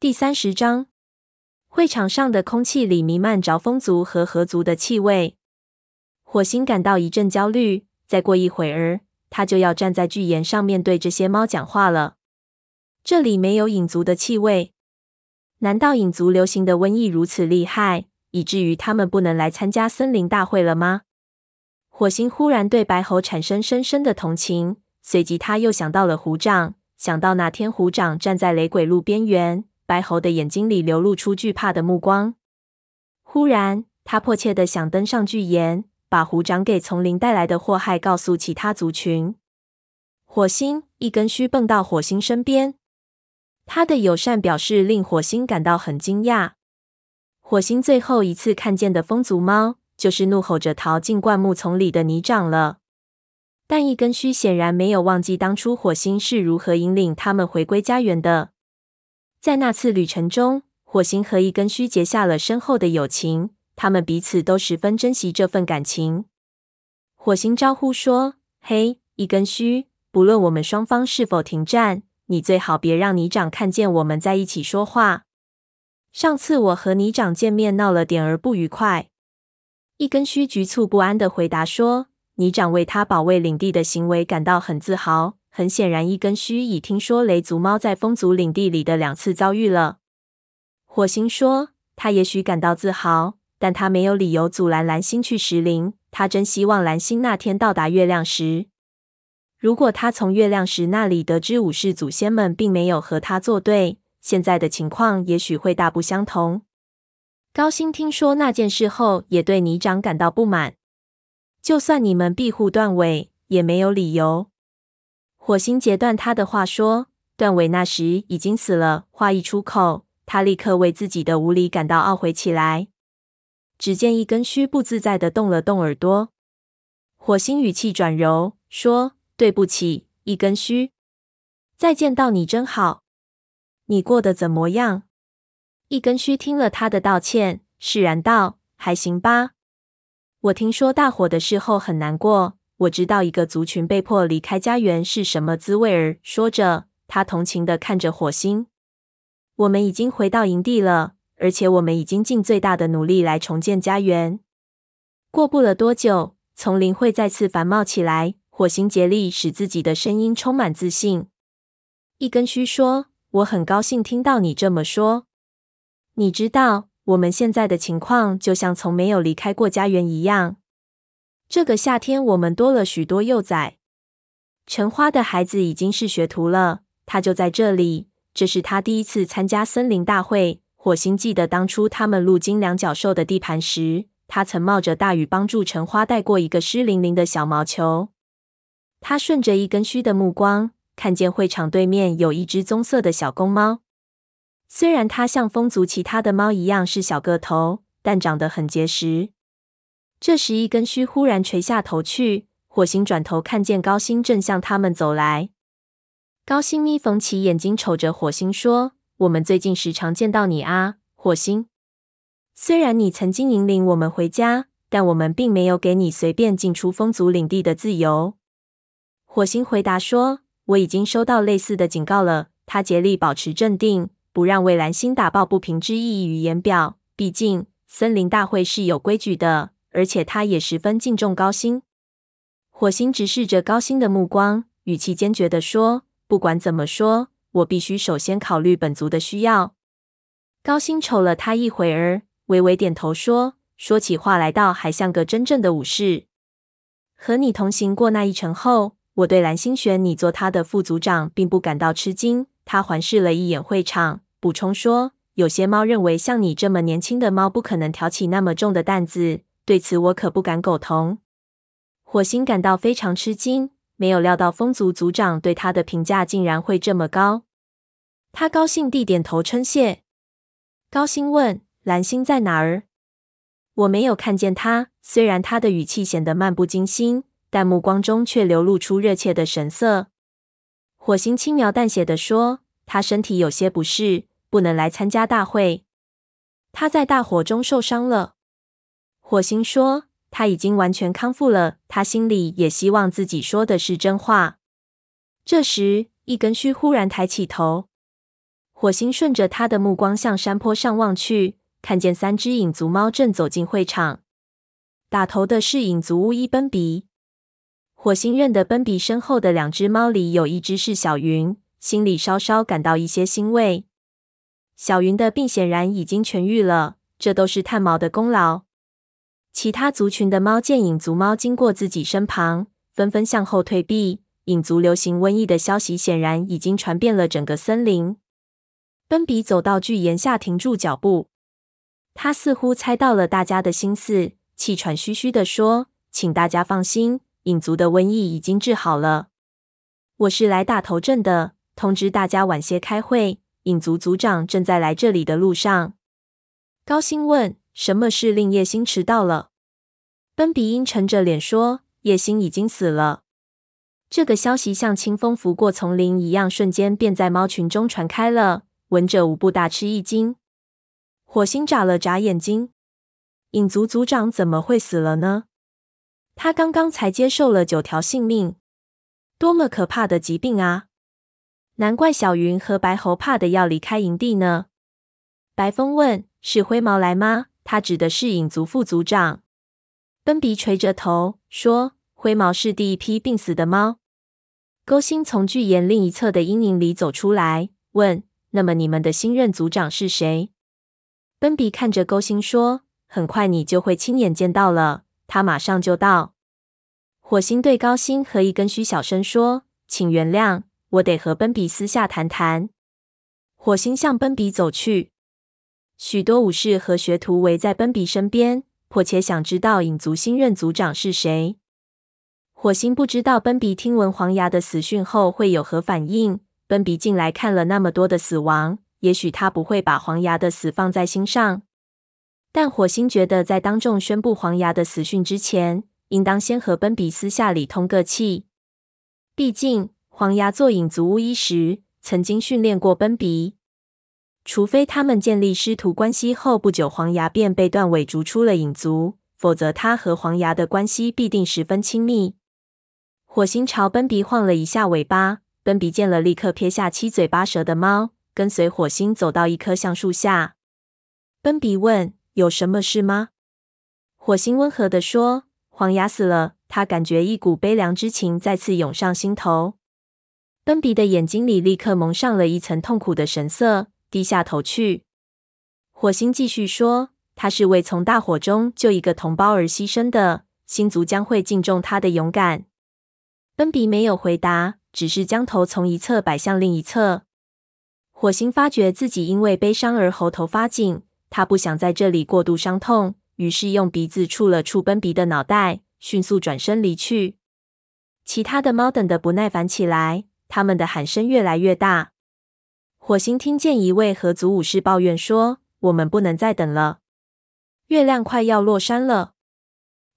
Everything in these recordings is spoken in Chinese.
第三十章，会场上的空气里弥漫着风族和河族的气味。火星感到一阵焦虑。再过一会儿，他就要站在巨岩上面对这些猫讲话了。这里没有影族的气味。难道影族流行的瘟疫如此厉害，以至于他们不能来参加森林大会了吗？火星忽然对白猴产生深深的同情，随即他又想到了虎掌，想到那天虎掌站在雷鬼路边缘。白猴的眼睛里流露出惧怕的目光。忽然，他迫切的想登上巨岩，把虎掌给丛林带来的祸害告诉其他族群。火星一根须蹦到火星身边，他的友善表示令火星感到很惊讶。火星最后一次看见的风族猫，就是怒吼着逃进灌木丛里的泥掌了。但一根须显然没有忘记当初火星是如何引领他们回归家园的。在那次旅程中，火星和一根须结下了深厚的友情，他们彼此都十分珍惜这份感情。火星招呼说：“嘿，一根须，不论我们双方是否停战，你最好别让泥长看见我们在一起说话。上次我和泥长见面闹了点儿不愉快。”一根须局促不安地回答说：“泥长为他保卫领地的行为感到很自豪。”很显然，一根须已听说雷族猫在风族领地里的两次遭遇了。火星说：“他也许感到自豪，但他没有理由阻拦蓝星去石林。他真希望蓝星那天到达月亮石。如果他从月亮石那里得知武士祖先们并没有和他作对，现在的情况也许会大不相同。”高星听说那件事后，也对泥掌感到不满。就算你们庇护断尾，也没有理由。火星截断他的话说：“段尾那时已经死了。”话一出口，他立刻为自己的无礼感到懊悔起来。只见一根须不自在地动了动耳朵。火星语气转柔说：“对不起，一根须。再见到你真好。你过得怎么样？”一根须听了他的道歉，释然道：“还行吧。我听说大火的事后很难过。”我知道一个族群被迫离开家园是什么滋味儿。说着，他同情地看着火星。我们已经回到营地了，而且我们已经尽最大的努力来重建家园。过不了多久，丛林会再次繁茂起来。火星竭力使自己的声音充满自信。一根须说：“我很高兴听到你这么说。你知道，我们现在的情况就像从没有离开过家园一样。”这个夏天，我们多了许多幼崽。橙花的孩子已经是学徒了，他就在这里。这是他第一次参加森林大会。火星记得当初他们路经两角兽的地盘时，他曾冒着大雨帮助橙花带过一个湿淋淋的小毛球。他顺着一根须的目光，看见会场对面有一只棕色的小公猫。虽然它像风族其他的猫一样是小个头，但长得很结实。这时，一根须忽然垂下头去。火星转头看见高星正向他们走来。高星眯缝起眼睛，瞅着火星说：“我们最近时常见到你啊，火星。虽然你曾经引领我们回家，但我们并没有给你随便进出风族领地的自由。”火星回答说：“我已经收到类似的警告了。”他竭力保持镇定，不让为蓝星打抱不平之意溢于言表。毕竟，森林大会是有规矩的。而且他也十分敬重高星。火星直视着高星的目光，语气坚决地说：“不管怎么说，我必须首先考虑本族的需要。”高星瞅了他一会儿，微微点头说：“说起话来，倒还像个真正的武士。和你同行过那一程后，我对蓝星选你做他的副族长，并不感到吃惊。”他环视了一眼会场，补充说：“有些猫认为，像你这么年轻的猫，不可能挑起那么重的担子。”对此我可不敢苟同。火星感到非常吃惊，没有料到风族族长对他的评价竟然会这么高。他高兴地点头称谢。高星问：“蓝星在哪儿？”我没有看见他。虽然他的语气显得漫不经心，但目光中却流露出热切的神色。火星轻描淡写地说：“他身体有些不适，不能来参加大会。他在大火中受伤了。”火星说：“他已经完全康复了。”他心里也希望自己说的是真话。这时，一根须忽然抬起头。火星顺着他的目光向山坡上望去，看见三只影族猫正走进会场。打头的是影族巫医奔比。火星认得奔比身后的两只猫里有一只是小云，心里稍稍感到一些欣慰。小云的病显然已经痊愈了，这都是炭毛的功劳。其他族群的猫见影族猫经过自己身旁，纷纷向后退避。影族流行瘟疫的消息显然已经传遍了整个森林。奔比走到巨岩下，停住脚步。他似乎猜到了大家的心思，气喘吁吁地说：“请大家放心，影族的瘟疫已经治好了。我是来打头阵的，通知大家晚些开会。影族族长正在来这里的路上。”高星问：“什么事令叶星迟到了？”奔比阴沉着脸说：“叶星已经死了。”这个消息像清风拂过丛林一样，瞬间便在猫群中传开了。闻者无不大吃一惊。火星眨了眨眼睛：“影族族长怎么会死了呢？他刚刚才接受了九条性命，多么可怕的疾病啊！难怪小云和白猴怕的要离开营地呢。”白风问：“是灰毛来吗？”他指的是影族副族长。奔比垂着头说：“灰毛是第一批病死的猫。”勾星从巨岩另一侧的阴影里走出来，问：“那么你们的新任族长是谁？”奔比看着勾星说：“很快你就会亲眼见到了，他马上就到。”火星对高星和一根须小声说：“请原谅，我得和奔比私下谈谈。”火星向奔比走去，许多武士和学徒围在奔比身边，迫切想知道影族新任族长是谁。火星不知道奔比听闻黄牙的死讯后会有何反应。奔比近来看了那么多的死亡，也许他不会把黄牙的死放在心上。但火星觉得，在当众宣布黄牙的死讯之前，应当先和奔比私下里通个气。毕竟，黄牙做影族巫医时，曾经训练过奔比。除非他们建立师徒关系后不久，黄牙便被断尾逐出了影族，否则他和黄牙的关系必定十分亲密。火星朝奔比晃了一下尾巴，奔比见了，立刻撇下七嘴八舌的猫，跟随火星走到一棵橡树下。奔比问：“有什么事吗？”火星温和地说：“黄牙死了。”他感觉一股悲凉之情再次涌上心头。奔比的眼睛里立刻蒙上了一层痛苦的神色，低下头去。火星继续说：“他是为从大火中救一个同胞而牺牲的，星族将会敬重他的勇敢。”奔比没有回答，只是将头从一侧摆向另一侧。火星发觉自己因为悲伤而喉头发紧，他不想在这里过度伤痛，于是用鼻子触了触奔比的脑袋，迅速转身离去。其他的猫等得不耐烦起来，他们的喊声越来越大。火星听见一位合族武士抱怨说：“我们不能再等了，月亮快要落山了。”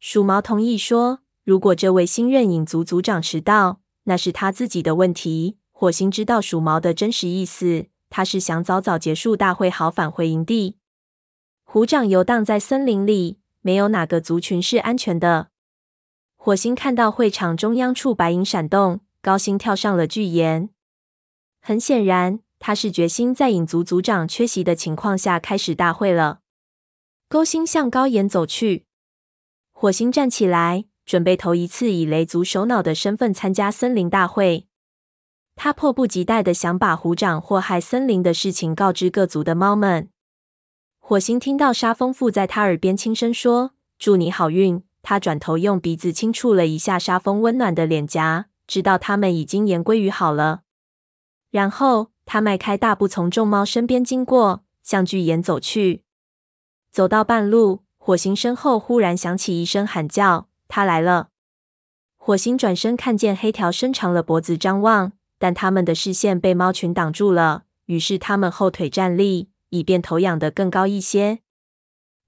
鼠毛同意说。如果这位新任影族族长迟到，那是他自己的问题。火星知道鼠毛的真实意思，他是想早早结束大会，好返回营地。虎掌游荡在森林里，没有哪个族群是安全的。火星看到会场中央处白影闪动，高兴跳上了巨岩。很显然，他是决心在影族族长缺席的情况下开始大会了。勾心向高岩走去，火星站起来。准备头一次以雷族首脑的身份参加森林大会，他迫不及待的想把虎掌祸害森林的事情告知各族的猫们。火星听到沙风附在他耳边轻声说：“祝你好运。”他转头用鼻子轻触了一下沙风温暖的脸颊，知道他们已经言归于好了。然后他迈开大步从众猫身边经过，向巨岩走去。走到半路，火星身后忽然响起一声喊叫。他来了！火星转身看见黑条伸长了脖子张望，但他们的视线被猫群挡住了。于是他们后腿站立，以便头仰得更高一些。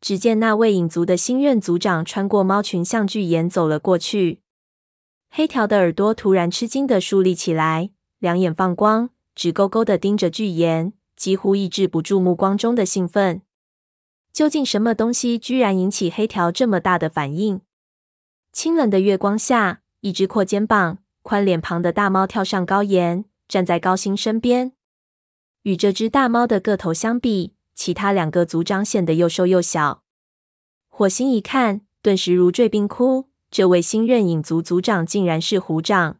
只见那位影族的新任族长穿过猫群，向巨岩走了过去。黑条的耳朵突然吃惊地竖立起来，两眼放光，直勾勾的盯着巨岩，几乎抑制不住目光中的兴奋。究竟什么东西居然引起黑条这么大的反应？清冷的月光下，一只阔肩膀、宽脸庞的大猫跳上高岩，站在高星身边。与这只大猫的个头相比，其他两个族长显得又瘦又小。火星一看，顿时如坠冰窟。这位新任影族族长竟然是虎掌，